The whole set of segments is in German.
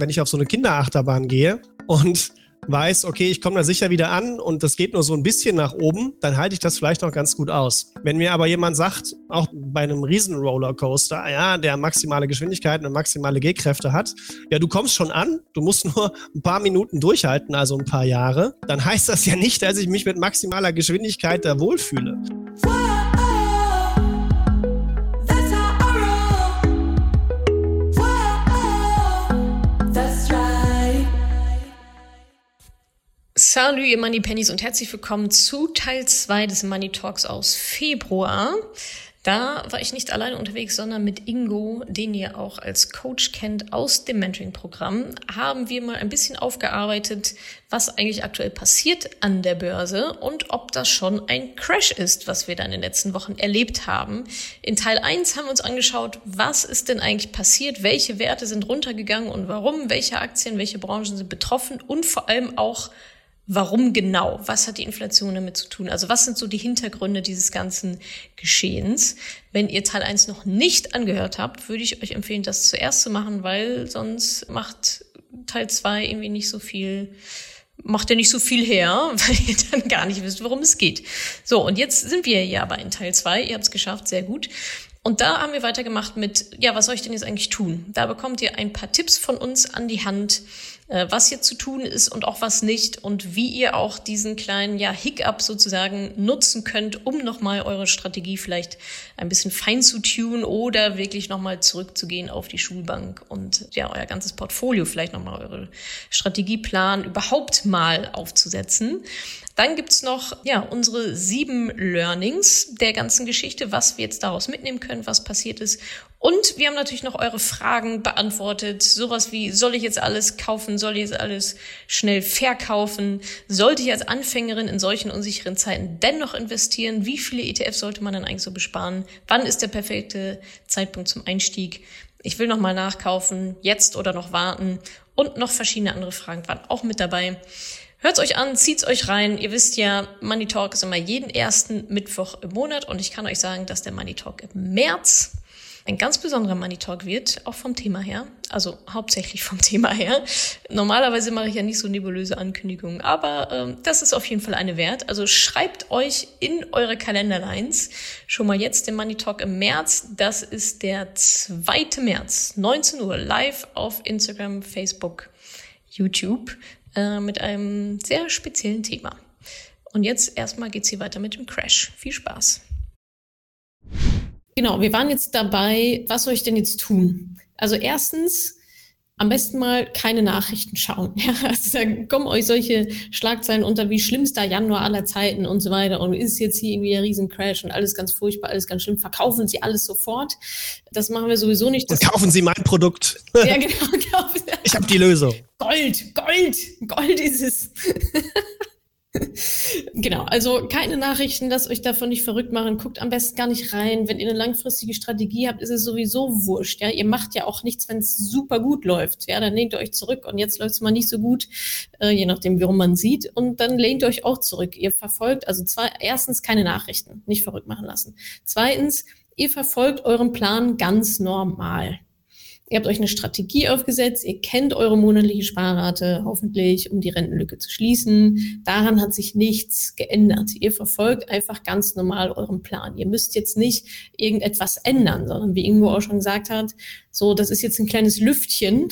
wenn ich auf so eine Kinderachterbahn gehe und weiß, okay, ich komme da sicher wieder an und das geht nur so ein bisschen nach oben, dann halte ich das vielleicht noch ganz gut aus. Wenn mir aber jemand sagt, auch bei einem riesen Rollercoaster, ja, der maximale Geschwindigkeiten und maximale Gehkräfte hat, ja, du kommst schon an, du musst nur ein paar Minuten durchhalten, also ein paar Jahre, dann heißt das ja nicht, dass ich mich mit maximaler Geschwindigkeit da wohlfühle. Salut, ihr Money Pennies und herzlich willkommen zu Teil 2 des Money Talks aus Februar. Da war ich nicht alleine unterwegs, sondern mit Ingo, den ihr auch als Coach kennt aus dem Mentoring-Programm, haben wir mal ein bisschen aufgearbeitet, was eigentlich aktuell passiert an der Börse und ob das schon ein Crash ist, was wir da in den letzten Wochen erlebt haben. In Teil 1 haben wir uns angeschaut, was ist denn eigentlich passiert, welche Werte sind runtergegangen und warum, welche Aktien, welche Branchen sind betroffen und vor allem auch, Warum genau? Was hat die Inflation damit zu tun? Also was sind so die Hintergründe dieses ganzen Geschehens? Wenn ihr Teil 1 noch nicht angehört habt, würde ich euch empfehlen, das zuerst zu machen, weil sonst macht Teil 2 irgendwie nicht so viel, macht er nicht so viel her, weil ihr dann gar nicht wisst, worum es geht. So, und jetzt sind wir ja aber in Teil 2. Ihr habt es geschafft, sehr gut. Und da haben wir weitergemacht mit, ja, was soll ich denn jetzt eigentlich tun? Da bekommt ihr ein paar Tipps von uns an die Hand, was hier zu tun ist und auch was nicht und wie ihr auch diesen kleinen ja, Hiccup sozusagen nutzen könnt, um nochmal eure Strategie vielleicht ein bisschen fein zu tun oder wirklich nochmal zurückzugehen auf die Schulbank und ja, euer ganzes Portfolio vielleicht nochmal eure Strategieplan überhaupt mal aufzusetzen. Dann gibt's noch ja, unsere sieben Learnings der ganzen Geschichte, was wir jetzt daraus mitnehmen können, was passiert ist und wir haben natürlich noch eure Fragen beantwortet. Sowas wie, soll ich jetzt alles kaufen? Soll ich jetzt alles schnell verkaufen? Sollte ich als Anfängerin in solchen unsicheren Zeiten dennoch investieren? Wie viele ETFs sollte man dann eigentlich so besparen? Wann ist der perfekte Zeitpunkt zum Einstieg? Ich will noch mal nachkaufen, jetzt oder noch warten? Und noch verschiedene andere Fragen waren auch mit dabei. Hört's euch an, zieht's euch rein. Ihr wisst ja, Money Talk ist immer jeden ersten Mittwoch im Monat und ich kann euch sagen, dass der Money Talk im März ein ganz besonderer Money Talk wird, auch vom Thema her. Also hauptsächlich vom Thema her. Normalerweise mache ich ja nicht so nebulöse Ankündigungen, aber ähm, das ist auf jeden Fall eine wert. Also schreibt euch in eure Kalenderlines schon mal jetzt den Money Talk im März. Das ist der 2. März, 19 Uhr, live auf Instagram, Facebook, YouTube äh, mit einem sehr speziellen Thema. Und jetzt erstmal geht's hier weiter mit dem Crash. Viel Spaß. Genau, wir waren jetzt dabei, was soll ich denn jetzt tun? Also erstens, am besten mal keine Nachrichten schauen. Ja, also da kommen euch solche Schlagzeilen unter wie schlimmster Januar aller Zeiten und so weiter. Und ist jetzt hier irgendwie ein Riesencrash und alles ganz furchtbar, alles ganz schlimm. Verkaufen Sie alles sofort. Das machen wir sowieso nicht. Und kaufen Sie mein Produkt. Ja, genau. ich habe die Lösung. Gold, Gold, Gold ist es. genau, also keine Nachrichten, lasst euch davon nicht verrückt machen, guckt am besten gar nicht rein. Wenn ihr eine langfristige Strategie habt, ist es sowieso wurscht. Ja, ihr macht ja auch nichts, wenn es super gut läuft. Ja, dann lehnt ihr euch zurück und jetzt läuft es mal nicht so gut, äh, je nachdem, warum man sieht. Und dann lehnt ihr euch auch zurück. Ihr verfolgt also zwei, erstens keine Nachrichten, nicht verrückt machen lassen. Zweitens, ihr verfolgt euren Plan ganz normal. Ihr habt euch eine Strategie aufgesetzt, ihr kennt eure monatliche Sparrate hoffentlich, um die Rentenlücke zu schließen. Daran hat sich nichts geändert. Ihr verfolgt einfach ganz normal euren Plan. Ihr müsst jetzt nicht irgendetwas ändern, sondern wie Ingo auch schon gesagt hat, so, das ist jetzt ein kleines Lüftchen,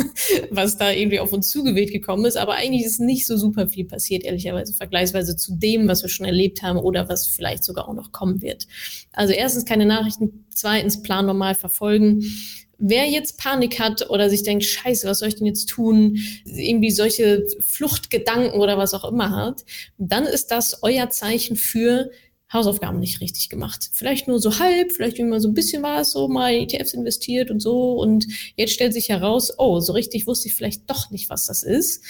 was da irgendwie auf uns zugeweht gekommen ist, aber eigentlich ist nicht so super viel passiert, ehrlicherweise, vergleichsweise zu dem, was wir schon erlebt haben oder was vielleicht sogar auch noch kommen wird. Also erstens keine Nachrichten, zweitens Plan normal verfolgen wer jetzt Panik hat oder sich denkt, scheiße, was soll ich denn jetzt tun, irgendwie solche Fluchtgedanken oder was auch immer hat, dann ist das euer Zeichen für Hausaufgaben nicht richtig gemacht. Vielleicht nur so halb, vielleicht immer so ein bisschen was, so mal ETFs investiert und so. Und jetzt stellt sich heraus, oh, so richtig wusste ich vielleicht doch nicht, was das ist.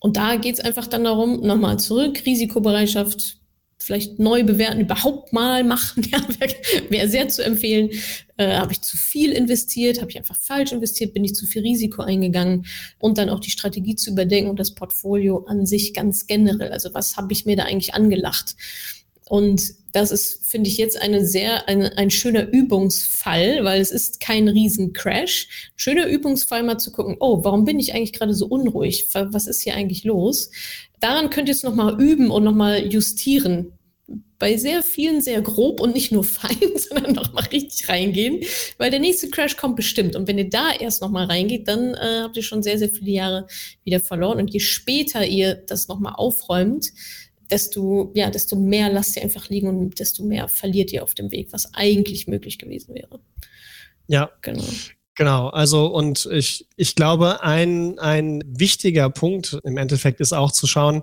Und da geht es einfach dann darum, nochmal zurück, Risikobereitschaft vielleicht neu bewerten, überhaupt mal machen, ja, wäre wär sehr zu empfehlen. Äh, habe ich zu viel investiert, habe ich einfach falsch investiert, bin ich zu viel Risiko eingegangen und dann auch die Strategie zu überdenken und das Portfolio an sich ganz generell. Also was habe ich mir da eigentlich angelacht? Und das ist, finde ich, jetzt eine sehr, eine, ein schöner Übungsfall, weil es ist kein Riesencrash. Schöner Übungsfall mal zu gucken, oh, warum bin ich eigentlich gerade so unruhig? Was ist hier eigentlich los? Daran könnt ihr es nochmal üben und nochmal justieren. Bei sehr vielen sehr grob und nicht nur fein, sondern nochmal richtig reingehen, weil der nächste Crash kommt bestimmt. Und wenn ihr da erst nochmal reingeht, dann äh, habt ihr schon sehr, sehr viele Jahre wieder verloren. Und je später ihr das nochmal aufräumt, desto, ja, desto mehr lasst ihr einfach liegen und desto mehr verliert ihr auf dem Weg, was eigentlich möglich gewesen wäre. Ja, genau. Genau, also und ich, ich glaube, ein, ein wichtiger Punkt im Endeffekt ist auch zu schauen,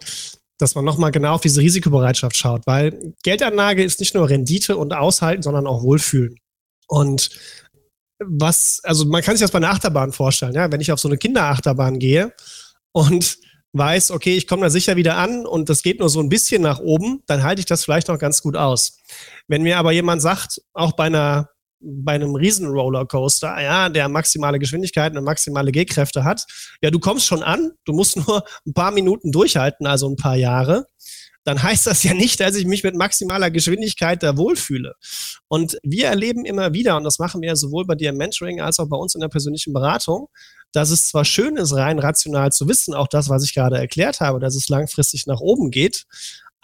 dass man nochmal genau auf diese Risikobereitschaft schaut, weil Geldanlage ist nicht nur Rendite und Aushalten, sondern auch Wohlfühlen. Und was, also man kann sich das bei einer Achterbahn vorstellen, ja, wenn ich auf so eine Kinderachterbahn gehe und weiß, okay, ich komme da sicher wieder an und das geht nur so ein bisschen nach oben, dann halte ich das vielleicht noch ganz gut aus. Wenn mir aber jemand sagt, auch bei einer bei einem riesen Rollercoaster, ja, der maximale Geschwindigkeit und maximale G-Kräfte hat, ja, du kommst schon an, du musst nur ein paar Minuten durchhalten, also ein paar Jahre, dann heißt das ja nicht, dass ich mich mit maximaler Geschwindigkeit da wohlfühle. Und wir erleben immer wieder, und das machen wir sowohl bei dir im Mentoring als auch bei uns in der persönlichen Beratung, dass es zwar schön ist, rein rational zu wissen, auch das, was ich gerade erklärt habe, dass es langfristig nach oben geht,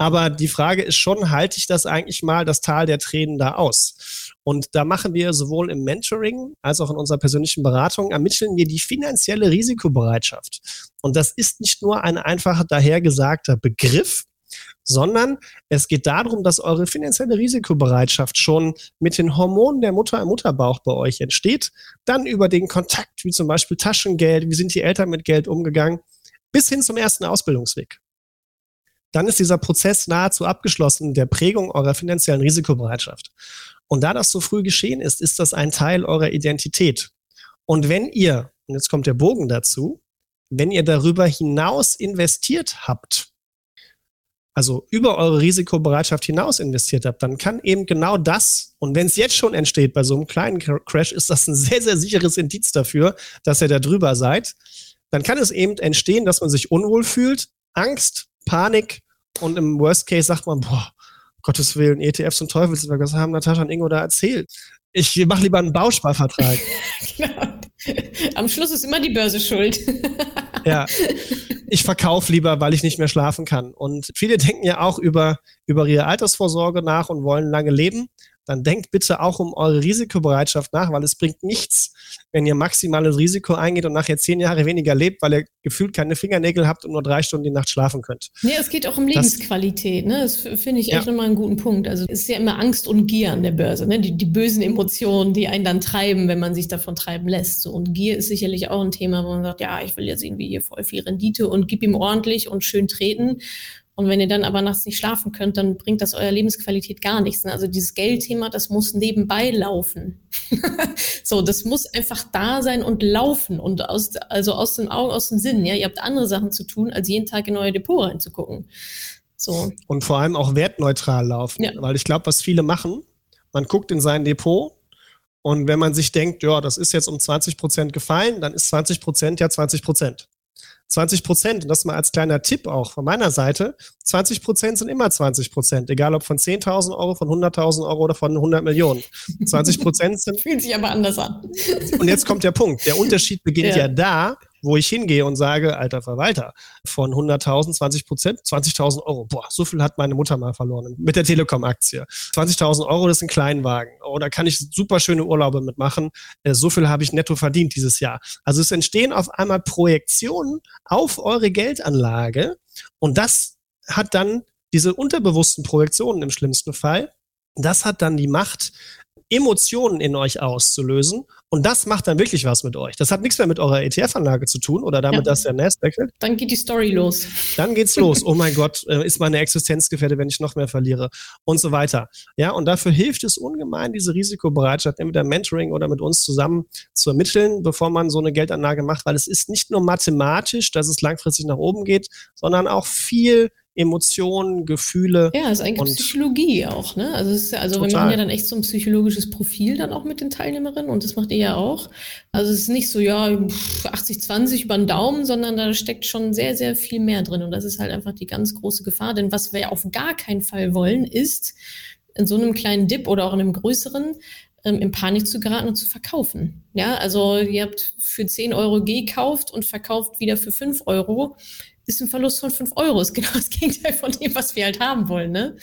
aber die Frage ist schon, halte ich das eigentlich mal, das Tal der Tränen da aus? Und da machen wir sowohl im Mentoring als auch in unserer persönlichen Beratung, ermitteln wir die finanzielle Risikobereitschaft. Und das ist nicht nur ein einfacher dahergesagter Begriff, sondern es geht darum, dass eure finanzielle Risikobereitschaft schon mit den Hormonen der Mutter im Mutterbauch bei euch entsteht, dann über den Kontakt, wie zum Beispiel Taschengeld, wie sind die Eltern mit Geld umgegangen, bis hin zum ersten Ausbildungsweg. Dann ist dieser Prozess nahezu abgeschlossen der Prägung eurer finanziellen Risikobereitschaft. Und da das so früh geschehen ist, ist das ein Teil eurer Identität. Und wenn ihr, und jetzt kommt der Bogen dazu, wenn ihr darüber hinaus investiert habt, also über eure Risikobereitschaft hinaus investiert habt, dann kann eben genau das, und wenn es jetzt schon entsteht bei so einem kleinen Crash, ist das ein sehr, sehr sicheres Indiz dafür, dass ihr da drüber seid, dann kann es eben entstehen, dass man sich unwohl fühlt, Angst, Panik und im Worst Case sagt man, boah, Gottes Willen, ETFs und Teufelswerk, was haben Natascha und Ingo da erzählt? Ich mache lieber einen Bausparvertrag. genau. Am Schluss ist immer die Börse schuld. ja. Ich verkaufe lieber, weil ich nicht mehr schlafen kann. Und viele denken ja auch über, über ihre Altersvorsorge nach und wollen lange leben dann denkt bitte auch um eure Risikobereitschaft nach, weil es bringt nichts, wenn ihr maximales Risiko eingeht und nachher zehn Jahre weniger lebt, weil ihr gefühlt keine Fingernägel habt und nur drei Stunden die Nacht schlafen könnt. Nee, es geht auch um Lebensqualität. Das, ne? das finde ich ja. echt nochmal einen guten Punkt. Also es ist ja immer Angst und Gier an der Börse, ne? die, die bösen Emotionen, die einen dann treiben, wenn man sich davon treiben lässt. So, und Gier ist sicherlich auch ein Thema, wo man sagt, ja, ich will jetzt irgendwie hier voll viel Rendite und gib ihm ordentlich und schön treten. Und wenn ihr dann aber nachts nicht schlafen könnt, dann bringt das eurer Lebensqualität gar nichts. Also dieses Geldthema, das muss nebenbei laufen. so, das muss einfach da sein und laufen und aus, also aus den Augen, aus dem Sinn. Ja, ihr habt andere Sachen zu tun, als jeden Tag in euer Depot reinzugucken. So. Und vor allem auch wertneutral laufen. Ja. Weil ich glaube, was viele machen, man guckt in sein Depot und wenn man sich denkt, ja, das ist jetzt um 20 Prozent gefallen, dann ist 20 Prozent ja 20 Prozent. 20 Prozent, und das mal als kleiner Tipp auch von meiner Seite, 20 Prozent sind immer 20 Prozent, egal ob von 10.000 Euro, von 100.000 Euro oder von 100 Millionen. 20 Prozent sind... Fühlt sich aber anders an. Und jetzt kommt der Punkt. Der Unterschied beginnt ja, ja da, wo ich hingehe und sage, alter Verwalter, von 100.000, 20 Prozent, 20.000 Euro. Boah, so viel hat meine Mutter mal verloren mit der Telekom-Aktie. 20.000 Euro, das ist ein Kleinwagen. Oh, da kann ich super schöne Urlaube mitmachen. Äh, so viel habe ich netto verdient dieses Jahr. Also es entstehen auf einmal Projektionen auf eure Geldanlage und das hat dann diese unterbewussten Projektionen im schlimmsten Fall. Das hat dann die Macht, Emotionen in euch auszulösen. Und das macht dann wirklich was mit euch. Das hat nichts mehr mit eurer ETF-Anlage zu tun oder damit, ja. dass der Nest wechselt. Dann geht die Story los. Dann geht's los. Oh mein Gott, äh, ist meine Existenz gefährdet, wenn ich noch mehr verliere und so weiter. Ja, und dafür hilft es ungemein, diese Risikobereitschaft entweder Mentoring oder mit uns zusammen zu ermitteln, bevor man so eine Geldanlage macht, weil es ist nicht nur mathematisch, dass es langfristig nach oben geht, sondern auch viel Emotionen, Gefühle. Ja, ist eigentlich Psychologie auch, ne? Also, ist, also wir machen ja dann echt so ein psychologisches Profil dann auch mit den Teilnehmerinnen und das macht ihr ja auch. Also es ist nicht so, ja, 80-20 über den Daumen, sondern da steckt schon sehr, sehr viel mehr drin. Und das ist halt einfach die ganz große Gefahr. Denn was wir auf gar keinen Fall wollen, ist, in so einem kleinen Dip oder auch in einem größeren ähm, in Panik zu geraten und zu verkaufen. Ja, also ihr habt für 10 Euro gekauft und verkauft wieder für 5 Euro. Ist ein Verlust von 5 Euro. Ist genau das Gegenteil von dem, was wir halt haben wollen. Ne?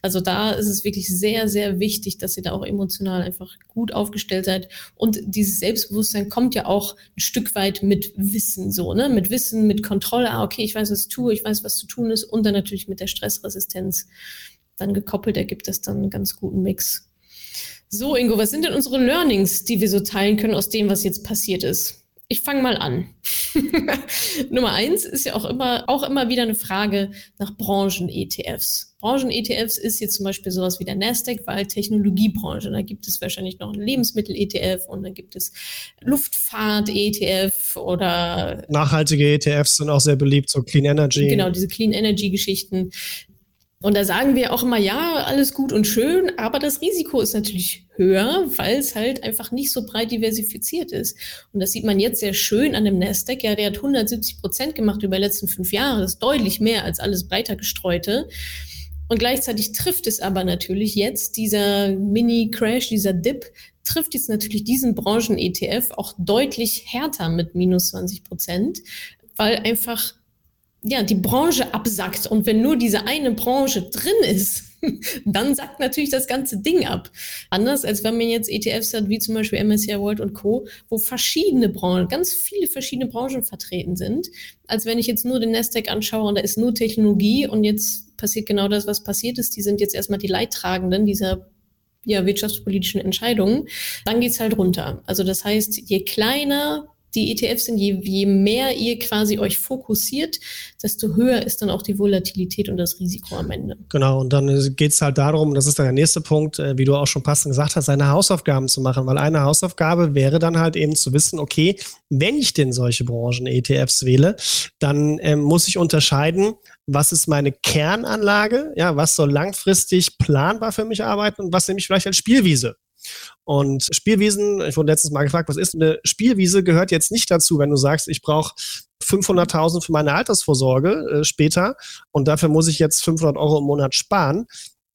Also da ist es wirklich sehr, sehr wichtig, dass ihr da auch emotional einfach gut aufgestellt seid. Und dieses Selbstbewusstsein kommt ja auch ein Stück weit mit Wissen so, ne? Mit Wissen, mit Kontrolle. Ah, okay, ich weiß, was ich tue, ich weiß, was zu tun ist. Und dann natürlich mit der Stressresistenz dann gekoppelt ergibt es dann einen ganz guten Mix. So, Ingo, was sind denn unsere Learnings, die wir so teilen können aus dem, was jetzt passiert ist? Ich fange mal an. Nummer eins ist ja auch immer, auch immer wieder eine Frage nach Branchen-ETFs. Branchen-ETFs ist jetzt zum Beispiel sowas wie der Nasdaq, weil Technologiebranche. Da gibt es wahrscheinlich noch einen Lebensmittel-ETF und dann gibt es Luftfahrt-ETF oder. Nachhaltige ETFs sind auch sehr beliebt, so Clean Energy. Genau, diese Clean Energy-Geschichten. Und da sagen wir auch immer, ja, alles gut und schön, aber das Risiko ist natürlich höher, weil es halt einfach nicht so breit diversifiziert ist. Und das sieht man jetzt sehr schön an dem Nasdaq. Ja, der hat 170 Prozent gemacht über die letzten fünf Jahre. Das ist deutlich mehr als alles breiter gestreute. Und gleichzeitig trifft es aber natürlich jetzt dieser Mini-Crash, dieser Dip, trifft jetzt natürlich diesen Branchen-ETF auch deutlich härter mit minus 20 Prozent, weil einfach ja, die Branche absackt. Und wenn nur diese eine Branche drin ist, dann sackt natürlich das ganze Ding ab. Anders als wenn man jetzt ETFs hat, wie zum Beispiel MSCI World und Co., wo verschiedene Branchen, ganz viele verschiedene Branchen vertreten sind, als wenn ich jetzt nur den Nasdaq anschaue und da ist nur Technologie und jetzt passiert genau das, was passiert ist. Die sind jetzt erstmal die Leidtragenden dieser ja, wirtschaftspolitischen Entscheidungen. Dann geht's halt runter. Also das heißt, je kleiner die ETFs sind, je, je mehr ihr quasi euch fokussiert, desto höher ist dann auch die Volatilität und das Risiko am Ende. Genau, und dann geht es halt darum, das ist dann der nächste Punkt, äh, wie du auch schon passend gesagt hast, seine Hausaufgaben zu machen, weil eine Hausaufgabe wäre dann halt eben zu wissen, okay, wenn ich denn solche Branchen-ETFs wähle, dann ähm, muss ich unterscheiden, was ist meine Kernanlage, ja, was soll langfristig planbar für mich arbeiten und was nehme ich vielleicht als Spielwiese. Und Spielwiesen, ich wurde letztens mal gefragt, was ist eine Spielwiese, gehört jetzt nicht dazu, wenn du sagst, ich brauche 500.000 für meine Altersvorsorge äh, später und dafür muss ich jetzt 500 Euro im Monat sparen,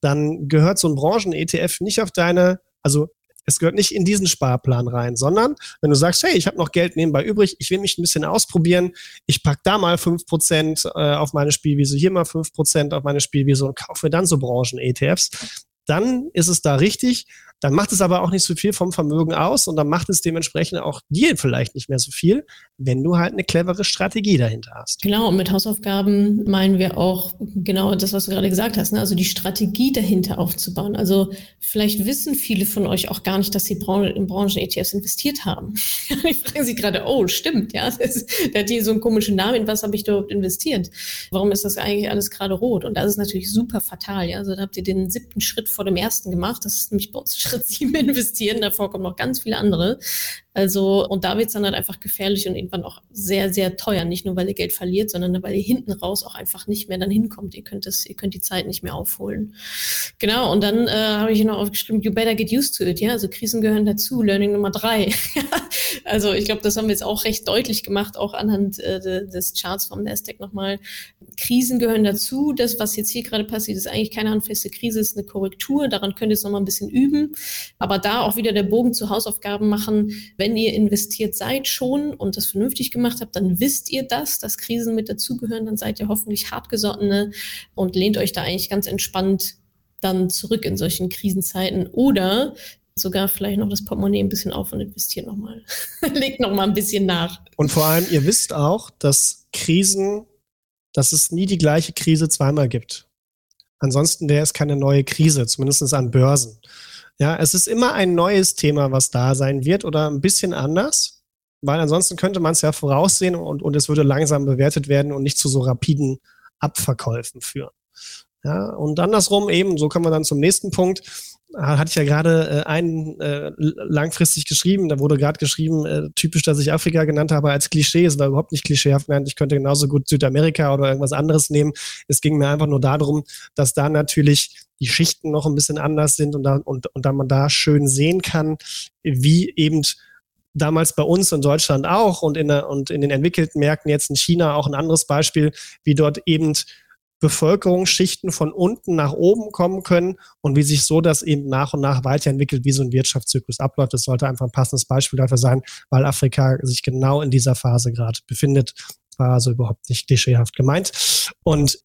dann gehört so ein Branchen-ETF nicht auf deine, also es gehört nicht in diesen Sparplan rein, sondern wenn du sagst, hey, ich habe noch Geld nebenbei übrig, ich will mich ein bisschen ausprobieren, ich packe da mal 5% äh, auf meine Spielwiese, hier mal 5% auf meine Spielwiese und kaufe dann so Branchen-ETFs, dann ist es da richtig. Dann macht es aber auch nicht so viel vom Vermögen aus und dann macht es dementsprechend auch dir vielleicht nicht mehr so viel, wenn du halt eine clevere Strategie dahinter hast. Genau, und mit Hausaufgaben meinen wir auch genau das, was du gerade gesagt hast, ne? also die Strategie dahinter aufzubauen. Also vielleicht wissen viele von euch auch gar nicht, dass sie in Branchen-ETFs investiert haben. Die fragen sich gerade, oh, stimmt, ja, das, der hat hier so einen komischen Namen, in was habe ich dort investiert? Warum ist das eigentlich alles gerade rot? Und das ist natürlich super fatal, ja. Also da habt ihr den siebten Schritt vor dem ersten gemacht. Das ist nämlich bei uns Schritt sieben investieren. Davor kommen noch ganz viele andere. Also, und da wird es dann halt einfach gefährlich und irgendwann auch sehr, sehr teuer. Nicht nur, weil ihr Geld verliert, sondern weil ihr hinten raus auch einfach nicht mehr dann hinkommt. Ihr könnt es, ihr könnt die Zeit nicht mehr aufholen. Genau. Und dann äh, habe ich noch aufgeschrieben, you better get used to it. Ja, also Krisen gehören dazu. Learning Nummer drei. also, ich glaube, das haben wir jetzt auch recht deutlich gemacht, auch anhand äh, des Charts vom Nasdaq nochmal. Krisen gehören dazu. Das, was jetzt hier gerade passiert, ist eigentlich keine handfeste Krise, ist eine Korrektur. Daran könnt ihr jetzt nochmal ein bisschen üben. Aber da auch wieder der Bogen zu Hausaufgaben machen. Wenn wenn ihr investiert seid schon und das vernünftig gemacht habt, dann wisst ihr das, dass Krisen mit dazugehören, dann seid ihr hoffentlich hartgesottene und lehnt euch da eigentlich ganz entspannt dann zurück in solchen Krisenzeiten oder sogar vielleicht noch das Portemonnaie ein bisschen auf und investiert nochmal. Legt nochmal ein bisschen nach. Und vor allem, ihr wisst auch, dass Krisen, dass es nie die gleiche Krise zweimal gibt. Ansonsten wäre es keine neue Krise, zumindest an Börsen. Ja, es ist immer ein neues Thema, was da sein wird oder ein bisschen anders, weil ansonsten könnte man es ja voraussehen und, und es würde langsam bewertet werden und nicht zu so rapiden Abverkäufen führen. Ja, und andersrum eben, so kommen wir dann zum nächsten Punkt. Hatte ich ja gerade äh, einen äh, langfristig geschrieben. Da wurde gerade geschrieben, äh, typisch, dass ich Afrika genannt habe als Klischee. Es war überhaupt nicht klischeehaft genannt. Ich könnte genauso gut Südamerika oder irgendwas anderes nehmen. Es ging mir einfach nur darum, dass da natürlich die Schichten noch ein bisschen anders sind und, da, und, und da man da schön sehen kann, wie eben damals bei uns in Deutschland auch und in, der, und in den entwickelten Märkten jetzt in China auch ein anderes Beispiel, wie dort eben Bevölkerungsschichten von unten nach oben kommen können und wie sich so das eben nach und nach weiterentwickelt, wie so ein Wirtschaftszyklus abläuft. Das sollte einfach ein passendes Beispiel dafür sein, weil Afrika sich genau in dieser Phase gerade befindet. War also überhaupt nicht klischeehaft gemeint. Und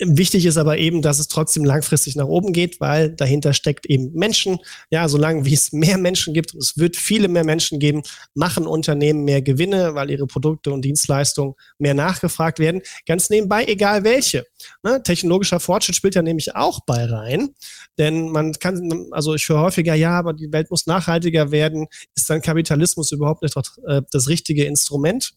Wichtig ist aber eben, dass es trotzdem langfristig nach oben geht, weil dahinter steckt eben Menschen. Ja, solange wie es mehr Menschen gibt, es wird viele mehr Menschen geben, machen Unternehmen mehr Gewinne, weil ihre Produkte und Dienstleistungen mehr nachgefragt werden. Ganz nebenbei, egal welche. Ne? Technologischer Fortschritt spielt ja nämlich auch bei rein, denn man kann, also ich höre häufiger, ja, aber die Welt muss nachhaltiger werden. Ist dann Kapitalismus überhaupt nicht äh, das richtige Instrument?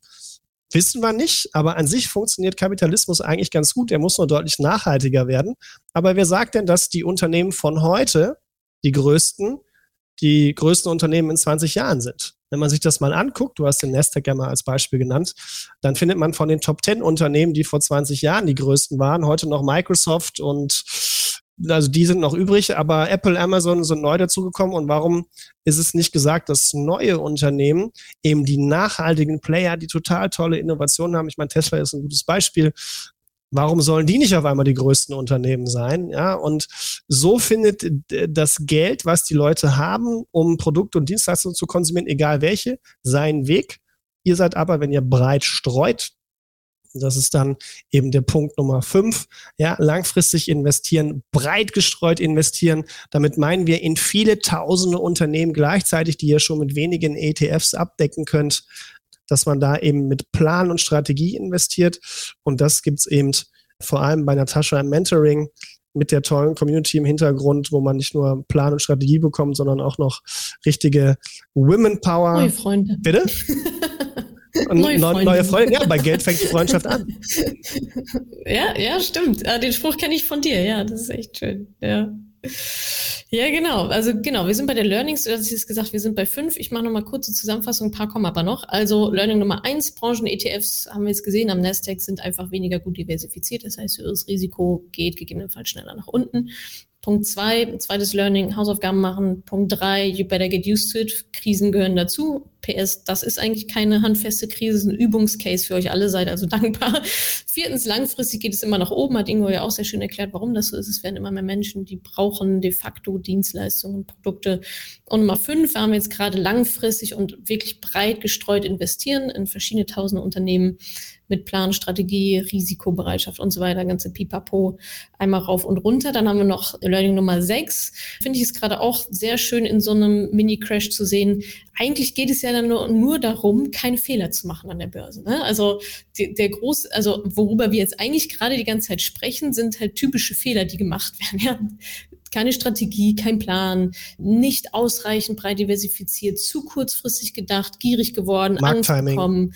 Wissen wir nicht, aber an sich funktioniert Kapitalismus eigentlich ganz gut. Der muss nur deutlich nachhaltiger werden. Aber wer sagt denn, dass die Unternehmen von heute, die größten, die größten Unternehmen in 20 Jahren sind? Wenn man sich das mal anguckt, du hast den Nasdaq ja mal als Beispiel genannt, dann findet man von den Top 10 Unternehmen, die vor 20 Jahren die größten waren, heute noch Microsoft und also die sind noch übrig, aber Apple, Amazon sind neu dazugekommen. Und warum ist es nicht gesagt, dass neue Unternehmen eben die nachhaltigen Player, die total tolle Innovationen haben, ich meine, Tesla ist ein gutes Beispiel, Warum sollen die nicht auf einmal die größten Unternehmen sein? Ja, und so findet das Geld, was die Leute haben, um Produkte und Dienstleistungen zu konsumieren, egal welche, seinen Weg. Ihr seid aber, wenn ihr breit streut, das ist dann eben der Punkt Nummer fünf. Ja, langfristig investieren, breit gestreut investieren. Damit meinen wir in viele tausende Unternehmen gleichzeitig, die ihr schon mit wenigen ETFs abdecken könnt, dass man da eben mit Plan und Strategie investiert. Und das gibt's eben vor allem bei Natascha im Mentoring mit der tollen Community im Hintergrund, wo man nicht nur Plan und Strategie bekommt, sondern auch noch richtige Women Power. Neue Freunde. Bitte? neue, Freunde. neue Freunde. Ja, bei Geld fängt die Freundschaft an. ja, ja, stimmt. Ah, den Spruch kenne ich von dir. Ja, das ist echt schön. Ja. Ja, genau. Also genau, wir sind bei der Learnings, du hast jetzt gesagt, wir sind bei fünf. Ich mache nochmal kurze Zusammenfassung, ein paar kommen aber noch. Also Learning Nummer eins, Branchen-ETFs haben wir jetzt gesehen am Nasdaq sind einfach weniger gut diversifiziert. Das heißt, das Risiko geht gegebenenfalls schneller nach unten. Punkt zwei, zweites Learning, Hausaufgaben machen. Punkt drei, you better get used to it. Krisen gehören dazu. PS, das ist eigentlich keine handfeste Krise, ist ein Übungscase für euch alle, seid also dankbar. Viertens, langfristig geht es immer nach oben, hat Ingo ja auch sehr schön erklärt, warum das so ist. Es werden immer mehr Menschen, die brauchen de facto Dienstleistungen, Produkte. Und Nummer fünf, wir haben jetzt gerade langfristig und wirklich breit gestreut investieren in verschiedene tausende Unternehmen mit Plan, Strategie, Risikobereitschaft und so weiter, ganze Pipapo einmal rauf und runter. Dann haben wir noch Learning Nummer 6. Finde ich es gerade auch sehr schön in so einem Mini-Crash zu sehen. Eigentlich geht es ja dann nur, nur darum, keine Fehler zu machen an der Börse. Ne? Also die, der groß, also worüber wir jetzt eigentlich gerade die ganze Zeit sprechen, sind halt typische Fehler, die gemacht werden. Ja? keine Strategie, kein Plan, nicht ausreichend breit diversifiziert, zu kurzfristig gedacht, gierig geworden, Angst bekommen,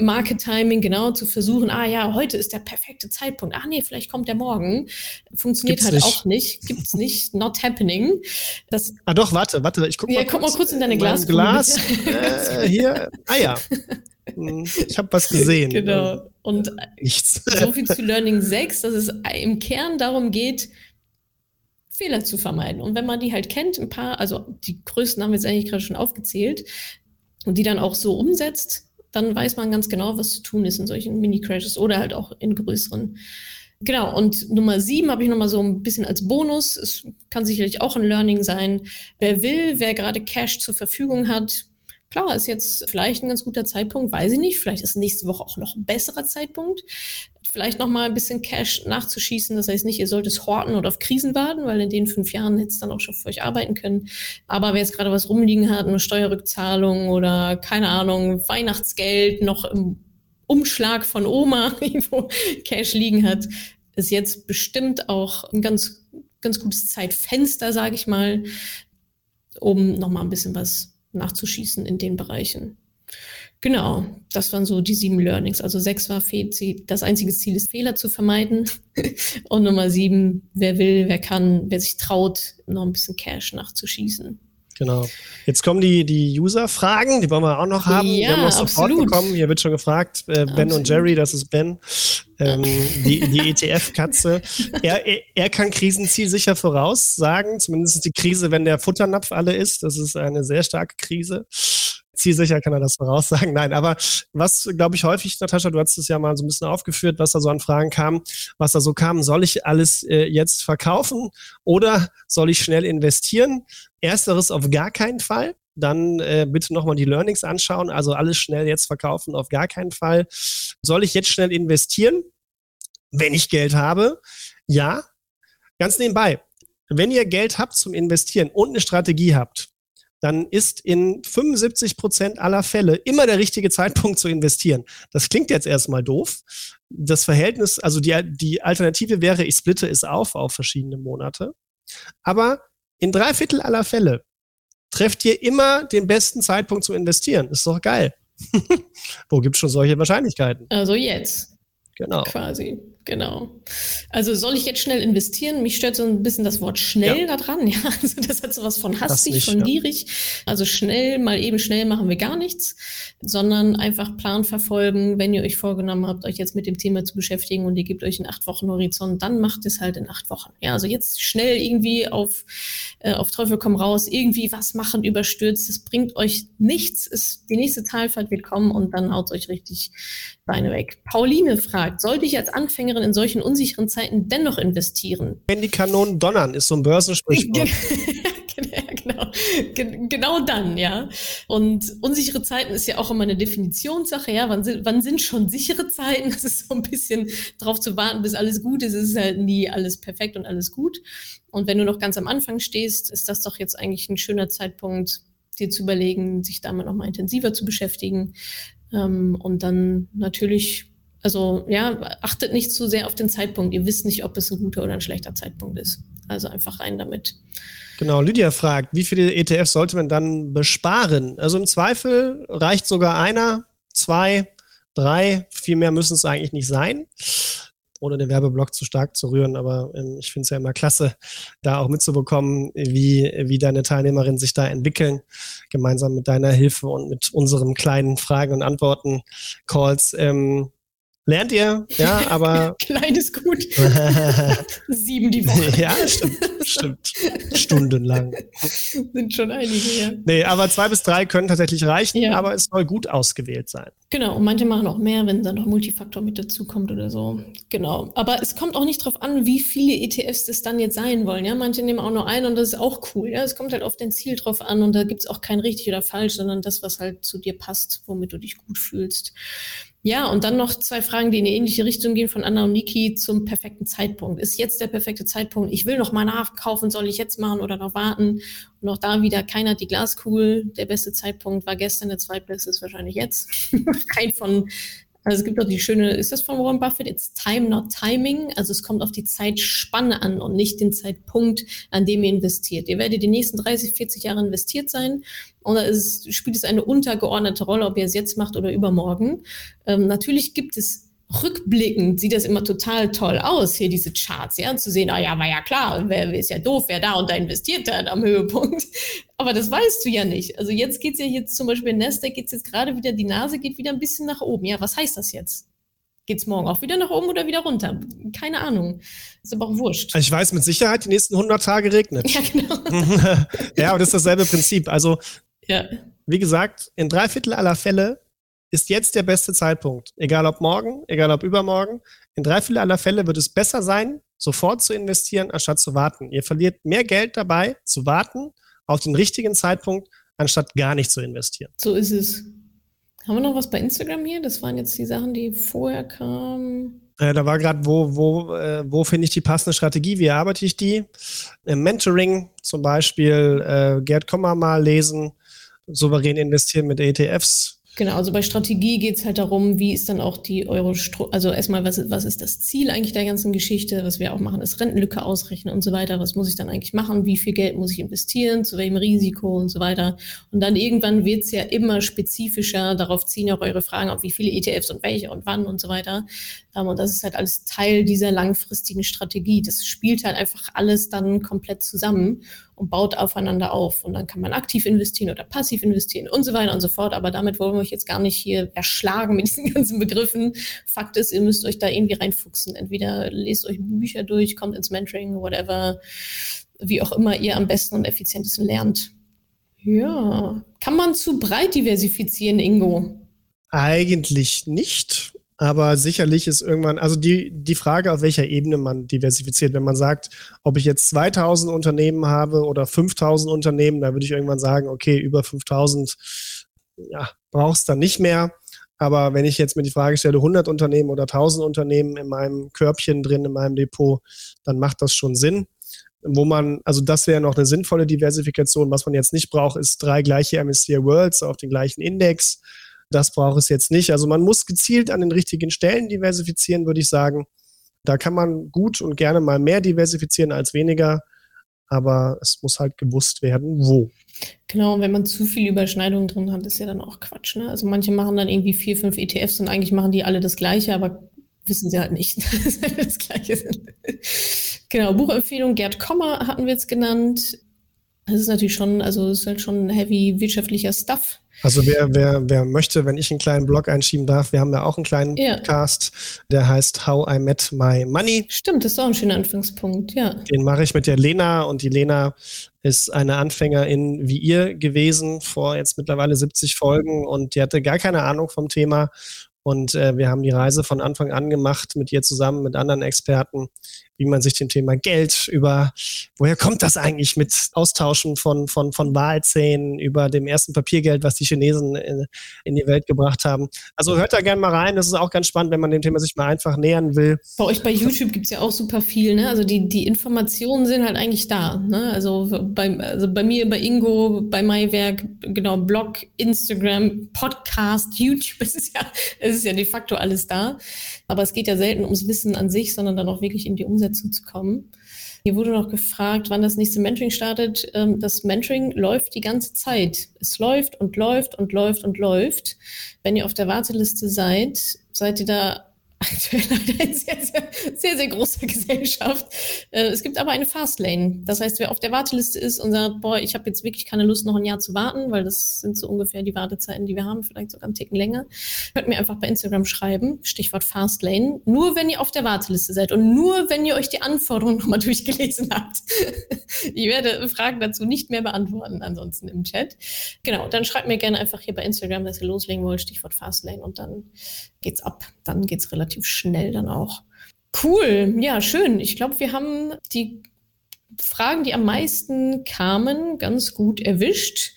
Market Timing genau zu versuchen, ah ja, heute ist der perfekte Zeitpunkt. Ah nee, vielleicht kommt der morgen. Funktioniert Gibt's halt nicht. auch nicht. Gibt's nicht. Not happening. Das, ah doch, warte, warte, ich guck ja, mal. Ja, guck mal kurz in deine Glas. Glas. Äh, hier. Ah ja. Hm, ich habe was gesehen. Genau. Und Nichts. so viel zu Learning 6, dass es im Kern darum geht, Fehler zu vermeiden. Und wenn man die halt kennt, ein paar, also die größten haben wir jetzt eigentlich gerade schon aufgezählt, und die dann auch so umsetzt, dann weiß man ganz genau, was zu tun ist in solchen Mini-Crashes oder halt auch in größeren. Genau, und Nummer sieben habe ich nochmal so ein bisschen als Bonus. Es kann sicherlich auch ein Learning sein. Wer will, wer gerade Cash zur Verfügung hat, klar, ist jetzt vielleicht ein ganz guter Zeitpunkt, weiß ich nicht. Vielleicht ist nächste Woche auch noch ein besserer Zeitpunkt vielleicht noch mal ein bisschen Cash nachzuschießen. Das heißt nicht, ihr sollt es horten oder auf Krisen warten, weil in den fünf Jahren hätte es dann auch schon für euch arbeiten können. Aber wer jetzt gerade was rumliegen hat, eine Steuerrückzahlung oder keine Ahnung, Weihnachtsgeld noch im Umschlag von Oma, wo Cash liegen hat, ist jetzt bestimmt auch ein ganz, ganz gutes Zeitfenster, sage ich mal, um noch mal ein bisschen was nachzuschießen in den Bereichen. Genau, das waren so die sieben Learnings. Also sechs war das einzige Ziel ist, Fehler zu vermeiden. Und Nummer sieben, wer will, wer kann, wer sich traut, noch ein bisschen Cash nachzuschießen. Genau. Jetzt kommen die, die User-Fragen, die wollen wir auch noch haben. Ja, wir haben noch Support absolut. bekommen. Hier wird schon gefragt, äh, Ben absolut. und Jerry, das ist Ben, ähm, die, die ETF-Katze. Er, er, er, kann Krisenziel sicher voraussagen, zumindest die Krise, wenn der Futternapf alle ist. Das ist eine sehr starke Krise zielsicher kann er das voraussagen. Nein, aber was, glaube ich, häufig, Natascha, du hast es ja mal so ein bisschen aufgeführt, was da so an Fragen kam, was da so kam, soll ich alles äh, jetzt verkaufen oder soll ich schnell investieren? Ersteres auf gar keinen Fall. Dann äh, bitte nochmal die Learnings anschauen. Also alles schnell jetzt verkaufen, auf gar keinen Fall. Soll ich jetzt schnell investieren, wenn ich Geld habe? Ja. Ganz nebenbei, wenn ihr Geld habt zum Investieren und eine Strategie habt, dann ist in 75 Prozent aller Fälle immer der richtige Zeitpunkt zu investieren. Das klingt jetzt erstmal doof. Das Verhältnis, also die, die Alternative wäre, ich splitte es auf auf verschiedene Monate. Aber in drei Viertel aller Fälle trefft ihr immer den besten Zeitpunkt zu investieren. Ist doch geil. Wo gibt es schon solche Wahrscheinlichkeiten? Also jetzt. Genau. Quasi. Genau. Also soll ich jetzt schnell investieren? Mich stört so ein bisschen das Wort schnell ja. da dran. Ja, also das hat so was von hastig, nicht, von gierig. Ja. Also schnell, mal eben schnell machen wir gar nichts, sondern einfach Plan verfolgen. Wenn ihr euch vorgenommen habt, euch jetzt mit dem Thema zu beschäftigen und ihr gebt euch einen acht Wochen Horizont, dann macht es halt in acht Wochen. Ja, also jetzt schnell irgendwie auf, äh, auf Teufel komm raus, irgendwie was machen, überstürzt. Das bringt euch nichts. Ist, die nächste Talfahrt wird kommen und dann haut euch richtig Beine weg. Pauline fragt, sollte ich als Anfängerin Anlegerin in solchen unsicheren Zeiten dennoch investieren? Wenn die Kanonen donnern, ist so ein Börsensprichwort. genau. genau dann, ja. Und unsichere Zeiten ist ja auch immer eine Definitionssache, ja. Wann sind, wann sind schon sichere Zeiten? Das ist so ein bisschen drauf zu warten, bis alles gut ist. Es ist halt nie alles perfekt und alles gut. Und wenn du noch ganz am Anfang stehst, ist das doch jetzt eigentlich ein schöner Zeitpunkt, dir zu überlegen, sich damit nochmal intensiver zu beschäftigen. Ähm, und dann natürlich also ja, achtet nicht zu sehr auf den Zeitpunkt. Ihr wisst nicht, ob es ein guter oder ein schlechter Zeitpunkt ist. Also einfach rein damit. Genau, Lydia fragt, wie viele ETFs sollte man dann besparen? Also im Zweifel reicht sogar einer, zwei, drei, viel mehr müssen es eigentlich nicht sein, ohne den Werbeblock zu stark zu rühren. Aber ähm, ich finde es ja immer klasse, da auch mitzubekommen, wie, wie deine Teilnehmerinnen sich da entwickeln, gemeinsam mit deiner Hilfe und mit unseren kleinen Fragen und Antworten-Calls. Ähm, lernt ihr, ja, aber. Kleines Gut. Sieben die Woche. ja, stimmt, stimmt. Stundenlang. Sind schon einige, ja. Nee, aber zwei bis drei können tatsächlich reichen, ja. aber es soll gut ausgewählt sein. Genau, und manche machen auch mehr, wenn dann noch Multifaktor mit dazu kommt oder so. Genau. Aber es kommt auch nicht darauf an, wie viele ETFs das dann jetzt sein wollen. Ja, manche nehmen auch nur einen und das ist auch cool. Ja, es kommt halt auf dein Ziel drauf an und da gibt es auch kein richtig oder falsch, sondern das, was halt zu dir passt, womit du dich gut fühlst. Ja, und dann noch zwei Fragen, die in eine ähnliche Richtung gehen von Anna und Niki zum perfekten Zeitpunkt. Ist jetzt der perfekte Zeitpunkt? Ich will noch mal nachkaufen, soll ich jetzt machen oder noch warten? Und auch da wieder, keiner hat die Glaskugel. Der beste Zeitpunkt war gestern, der zweitbeste ist wahrscheinlich jetzt. Kein von also es gibt auch die schöne, ist das von Warren Buffett? It's time, not timing. Also es kommt auf die Zeitspanne an und nicht den Zeitpunkt, an dem ihr investiert. Ihr werdet die nächsten 30, 40 Jahre investiert sein und da ist, spielt es eine untergeordnete Rolle, ob ihr es jetzt macht oder übermorgen. Ähm, natürlich gibt es rückblickend sieht das immer total toll aus, hier diese Charts, ja, zu sehen, ah ja, war ja klar, wer, wer ist ja doof, wer da und da investiert hat am Höhepunkt. Aber das weißt du ja nicht. Also jetzt geht's ja jetzt zum Beispiel in Nasdaq geht's jetzt gerade wieder, die Nase geht wieder ein bisschen nach oben. Ja, was heißt das jetzt? Geht's morgen auch wieder nach oben oder wieder runter? Keine Ahnung. Ist aber auch wurscht. Ich weiß mit Sicherheit, die nächsten 100 Tage regnet. Ja, genau. ja, aber das ist dasselbe Prinzip. Also, ja. wie gesagt, in drei Viertel aller Fälle ist jetzt der beste Zeitpunkt. Egal ob morgen, egal ob übermorgen. In drei Viertel aller Fälle wird es besser sein, sofort zu investieren, anstatt zu warten. Ihr verliert mehr Geld dabei, zu warten auf den richtigen Zeitpunkt, anstatt gar nicht zu investieren. So ist es. Haben wir noch was bei Instagram hier? Das waren jetzt die Sachen, die vorher kamen. Äh, da war gerade, wo, wo, äh, wo finde ich die passende Strategie? Wie erarbeite ich die? Im Mentoring zum Beispiel, äh, Gerd Kommer mal lesen, souverän investieren mit ETFs Genau, also bei Strategie geht es halt darum, wie ist dann auch die Euro, also erstmal, was, was ist das Ziel eigentlich der ganzen Geschichte? Was wir auch machen, ist Rentenlücke ausrechnen und so weiter. Was muss ich dann eigentlich machen? Wie viel Geld muss ich investieren? Zu welchem Risiko und so weiter? Und dann irgendwann wird es ja immer spezifischer. Darauf ziehen auch eure Fragen auf, wie viele ETFs und welche und wann und so weiter. Ähm, und das ist halt alles Teil dieser langfristigen Strategie. Das spielt halt einfach alles dann komplett zusammen und baut aufeinander auf. Und dann kann man aktiv investieren oder passiv investieren und so weiter und so fort. Aber damit wollen wir euch jetzt gar nicht hier erschlagen mit diesen ganzen Begriffen. Fakt ist, ihr müsst euch da irgendwie reinfuchsen. Entweder lest euch Bücher durch, kommt ins Mentoring, whatever, wie auch immer ihr am besten und effizientesten lernt. Ja. Kann man zu breit diversifizieren, Ingo? Eigentlich nicht. Aber sicherlich ist irgendwann, also die, die Frage, auf welcher Ebene man diversifiziert. Wenn man sagt, ob ich jetzt 2000 Unternehmen habe oder 5000 Unternehmen, da würde ich irgendwann sagen, okay, über 5000 ja, brauchst du dann nicht mehr. Aber wenn ich jetzt mir die Frage stelle, 100 Unternehmen oder 1000 Unternehmen in meinem Körbchen drin, in meinem Depot, dann macht das schon Sinn. Wo man, also das wäre noch eine sinnvolle Diversifikation. Was man jetzt nicht braucht, ist drei gleiche MSCI Worlds auf den gleichen Index das braucht es jetzt nicht. Also man muss gezielt an den richtigen Stellen diversifizieren, würde ich sagen. Da kann man gut und gerne mal mehr diversifizieren als weniger, aber es muss halt gewusst werden, wo. Genau, und wenn man zu viel Überschneidung drin hat, ist ja dann auch Quatsch. Ne? Also manche machen dann irgendwie vier, fünf ETFs und eigentlich machen die alle das Gleiche, aber wissen sie halt nicht, dass alle das Gleiche sind. genau, Buchempfehlung Gerd Kommer hatten wir jetzt genannt. Das ist natürlich schon, also es ist halt schon heavy wirtschaftlicher Stuff. Also wer, wer, wer möchte, wenn ich einen kleinen Blog einschieben darf, wir haben ja auch einen kleinen ja. Podcast, der heißt How I Met My Money. Stimmt, das ist auch ein schöner Anfangspunkt, ja. Den mache ich mit der Lena und die Lena ist eine Anfängerin wie ihr gewesen vor jetzt mittlerweile 70 Folgen und die hatte gar keine Ahnung vom Thema und äh, wir haben die Reise von Anfang an gemacht mit ihr zusammen, mit anderen Experten, wie man sich dem Thema Geld über, woher kommt das eigentlich mit Austauschen von, von, von Wahlzähnen über dem ersten Papiergeld, was die Chinesen in, in die Welt gebracht haben. Also hört da gerne mal rein. Das ist auch ganz spannend, wenn man dem Thema sich mal einfach nähern will. Bei euch bei YouTube gibt es ja auch super viel. Ne? Also die, die Informationen sind halt eigentlich da. Ne? Also, bei, also bei mir, bei Ingo, bei Maiwerk, genau, Blog, Instagram, Podcast, YouTube, es ist ja, es ist ja de facto alles da. Aber es geht ja selten ums Wissen an sich, sondern dann auch wirklich in die Umsetzung zu kommen. Hier wurde noch gefragt, wann das nächste Mentoring startet. Ähm, das Mentoring läuft die ganze Zeit. Es läuft und läuft und läuft und läuft. Wenn ihr auf der Warteliste seid, seid ihr da aktuell leider in sehr, sehr, sehr, sehr großer Gesellschaft. Äh, es gibt aber eine Fastlane. Das heißt, wer auf der Warteliste ist und sagt, boah, ich habe jetzt wirklich keine Lust, noch ein Jahr zu warten, weil das sind so ungefähr die Wartezeiten, die wir haben, vielleicht sogar einen Ticken länger, könnt mir einfach bei Instagram schreiben, Stichwort Fastlane. Nur wenn ihr auf der Warteliste seid und nur wenn ihr euch die Anforderungen nochmal durchgelesen habt. ich werde Fragen dazu nicht mehr beantworten, ansonsten im Chat. Genau, dann schreibt mir gerne einfach hier bei Instagram, dass ihr loslegen wollt, Stichwort Fastlane und dann geht's ab. Dann geht's relativ schnell dann auch. Cool, ja, schön. Ich glaube, wir haben die Fragen, die am meisten kamen, ganz gut erwischt.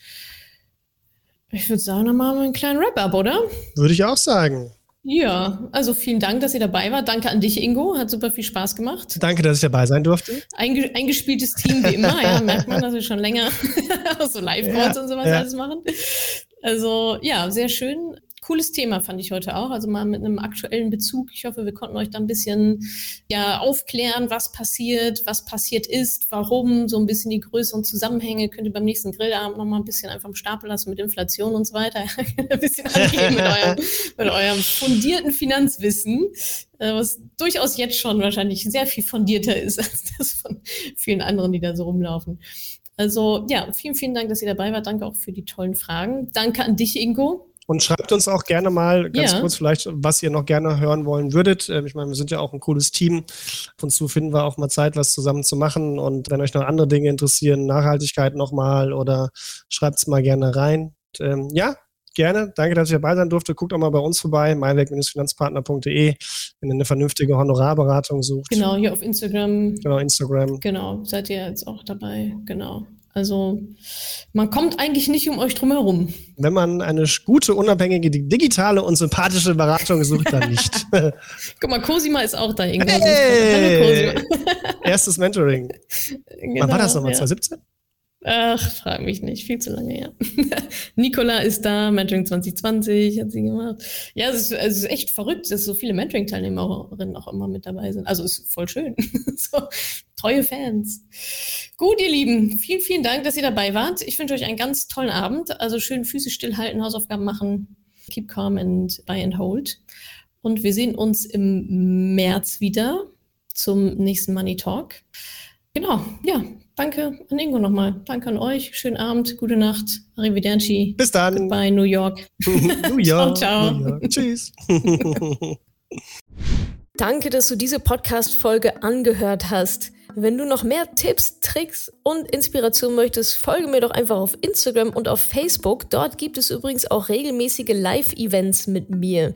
Ich würde sagen, dann machen wir einen kleinen Wrap-up, oder? Würde ich auch sagen. Ja, also vielen Dank, dass ihr dabei wart. Danke an dich, Ingo. Hat super viel Spaß gemacht. Danke, dass ich dabei sein durfte. Einge eingespieltes Team wie immer. ja, merkt man, dass wir schon länger so Live-Calls ja, und sowas ja. alles machen. Also ja, sehr schön cooles Thema fand ich heute auch. Also mal mit einem aktuellen Bezug. Ich hoffe, wir konnten euch da ein bisschen ja, aufklären, was passiert, was passiert ist, warum, so ein bisschen die größeren Zusammenhänge. Könnt ihr beim nächsten Grillabend noch mal ein bisschen einfach im Stapel lassen mit Inflation und so weiter. ein bisschen angeben mit eurem, mit eurem fundierten Finanzwissen, äh, was durchaus jetzt schon wahrscheinlich sehr viel fundierter ist als das von vielen anderen, die da so rumlaufen. Also ja, vielen, vielen Dank, dass ihr dabei wart. Danke auch für die tollen Fragen. Danke an dich, Ingo. Und schreibt uns auch gerne mal ganz ja. kurz vielleicht, was ihr noch gerne hören wollen würdet. Ähm, ich meine, wir sind ja auch ein cooles Team. Ab und zu finden wir auch mal Zeit, was zusammen zu machen. Und wenn euch noch andere Dinge interessieren, Nachhaltigkeit nochmal oder schreibt es mal gerne rein. Und, ähm, ja, gerne. Danke, dass ich dabei sein durfte. Guckt auch mal bei uns vorbei, meinweg-finanzpartner.de, wenn ihr eine vernünftige Honorarberatung sucht. Genau, hier auf Instagram. Genau, Instagram. Genau, seid ihr jetzt auch dabei. Genau. Also man kommt eigentlich nicht um euch drum herum. Wenn man eine gute, unabhängige, digitale und sympathische Beratung sucht, dann nicht. Guck mal, Cosima ist auch da irgendwo. Hey! Hallo Cosima. Erstes Mentoring. Genau, Wann war das nochmal? Ja. 2017? Ach, frag mich nicht, viel zu lange her. Nicola ist da, Mentoring 2020 hat sie gemacht. Ja, es ist, es ist echt verrückt, dass so viele Mentoring-Teilnehmerinnen auch immer mit dabei sind. Also ist voll schön. so, treue Fans. Gut, ihr Lieben, vielen, vielen Dank, dass ihr dabei wart. Ich wünsche euch einen ganz tollen Abend. Also schön Füße stillhalten, Hausaufgaben machen, keep calm and buy and hold. Und wir sehen uns im März wieder zum nächsten Money Talk. Genau, ja, danke an Ingo nochmal. Danke an euch. Schönen Abend, gute Nacht. Arrivederci. Bis dann. Goodbye, New York. New York. ciao, ciao. New York. Tschüss. Danke, dass du diese Podcast-Folge angehört hast. Wenn du noch mehr Tipps, Tricks und Inspiration möchtest, folge mir doch einfach auf Instagram und auf Facebook. Dort gibt es übrigens auch regelmäßige Live-Events mit mir.